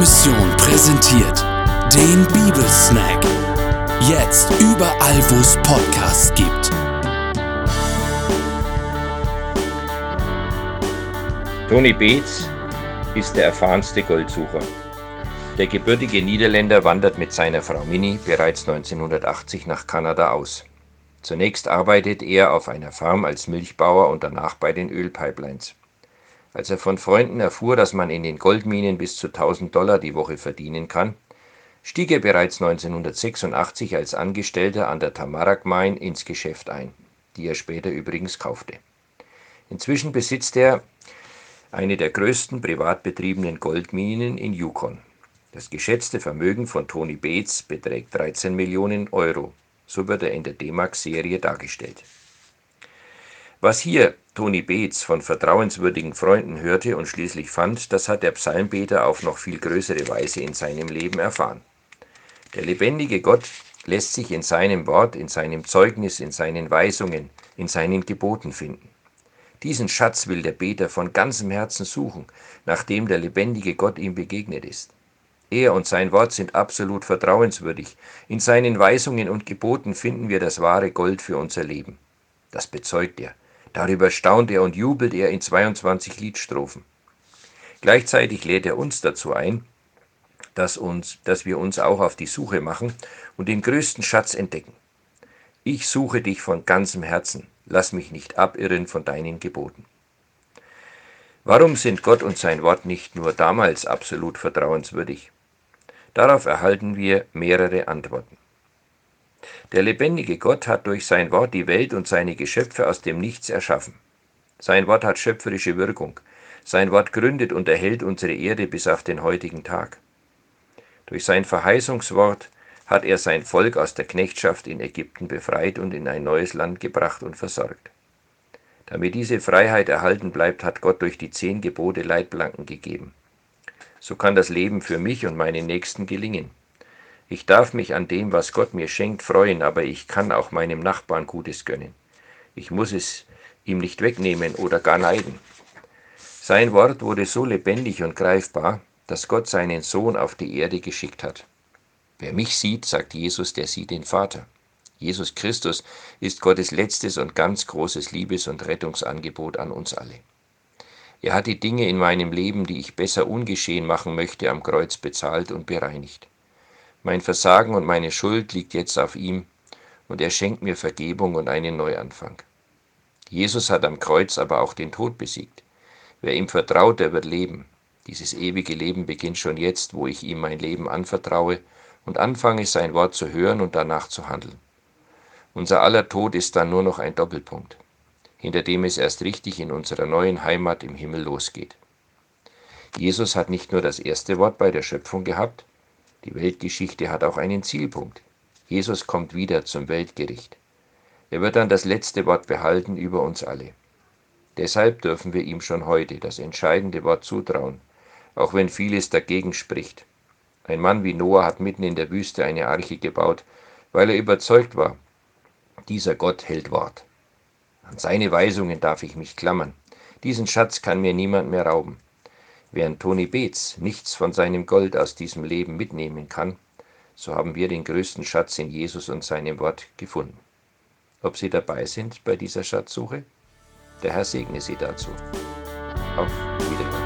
Mission präsentiert den Bibelsnack. Jetzt überall, wo es Podcasts gibt. Tony Beetz ist der erfahrenste Goldsucher. Der gebürtige Niederländer wandert mit seiner Frau Minnie bereits 1980 nach Kanada aus. Zunächst arbeitet er auf einer Farm als Milchbauer und danach bei den Ölpipelines. Als er von Freunden erfuhr, dass man in den Goldminen bis zu 1000 Dollar die Woche verdienen kann, stieg er bereits 1986 als Angestellter an der Tamarack Mine ins Geschäft ein, die er später übrigens kaufte. Inzwischen besitzt er eine der größten privat betriebenen Goldminen in Yukon. Das geschätzte Vermögen von Tony Bates beträgt 13 Millionen Euro, so wird er in der D-Max-Serie dargestellt. Was hier Tony Beetz von vertrauenswürdigen Freunden hörte und schließlich fand, das hat der Psalmbeter auf noch viel größere Weise in seinem Leben erfahren. Der lebendige Gott lässt sich in seinem Wort, in seinem Zeugnis, in seinen Weisungen, in seinen Geboten finden. Diesen Schatz will der Beter von ganzem Herzen suchen, nachdem der lebendige Gott ihm begegnet ist. Er und sein Wort sind absolut vertrauenswürdig. In seinen Weisungen und Geboten finden wir das wahre Gold für unser Leben. Das bezeugt er. Darüber staunt er und jubelt er in 22 Liedstrophen. Gleichzeitig lädt er uns dazu ein, dass, uns, dass wir uns auch auf die Suche machen und den größten Schatz entdecken. Ich suche dich von ganzem Herzen, lass mich nicht abirren von deinen Geboten. Warum sind Gott und sein Wort nicht nur damals absolut vertrauenswürdig? Darauf erhalten wir mehrere Antworten. Der lebendige Gott hat durch sein Wort die Welt und seine Geschöpfe aus dem Nichts erschaffen. Sein Wort hat schöpferische Wirkung. Sein Wort gründet und erhält unsere Erde bis auf den heutigen Tag. Durch sein Verheißungswort hat er sein Volk aus der Knechtschaft in Ägypten befreit und in ein neues Land gebracht und versorgt. Damit diese Freiheit erhalten bleibt, hat Gott durch die zehn Gebote Leitplanken gegeben. So kann das Leben für mich und meine Nächsten gelingen. Ich darf mich an dem, was Gott mir schenkt, freuen, aber ich kann auch meinem Nachbarn Gutes gönnen. Ich muss es ihm nicht wegnehmen oder gar neiden. Sein Wort wurde so lebendig und greifbar, dass Gott seinen Sohn auf die Erde geschickt hat. Wer mich sieht, sagt Jesus, der sieht den Vater. Jesus Christus ist Gottes letztes und ganz großes Liebes- und Rettungsangebot an uns alle. Er hat die Dinge in meinem Leben, die ich besser ungeschehen machen möchte, am Kreuz bezahlt und bereinigt. Mein Versagen und meine Schuld liegt jetzt auf ihm und er schenkt mir Vergebung und einen Neuanfang. Jesus hat am Kreuz aber auch den Tod besiegt. Wer ihm vertraut, der wird leben. Dieses ewige Leben beginnt schon jetzt, wo ich ihm mein Leben anvertraue und anfange, sein Wort zu hören und danach zu handeln. Unser aller Tod ist dann nur noch ein Doppelpunkt, hinter dem es erst richtig in unserer neuen Heimat im Himmel losgeht. Jesus hat nicht nur das erste Wort bei der Schöpfung gehabt, die Weltgeschichte hat auch einen Zielpunkt. Jesus kommt wieder zum Weltgericht. Er wird dann das letzte Wort behalten über uns alle. Deshalb dürfen wir ihm schon heute das entscheidende Wort zutrauen, auch wenn vieles dagegen spricht. Ein Mann wie Noah hat mitten in der Wüste eine Arche gebaut, weil er überzeugt war, dieser Gott hält Wort. An seine Weisungen darf ich mich klammern. Diesen Schatz kann mir niemand mehr rauben. Während Tony Beetz nichts von seinem Gold aus diesem Leben mitnehmen kann, so haben wir den größten Schatz in Jesus und seinem Wort gefunden. Ob Sie dabei sind bei dieser Schatzsuche? Der Herr segne Sie dazu. Auf Wiedersehen.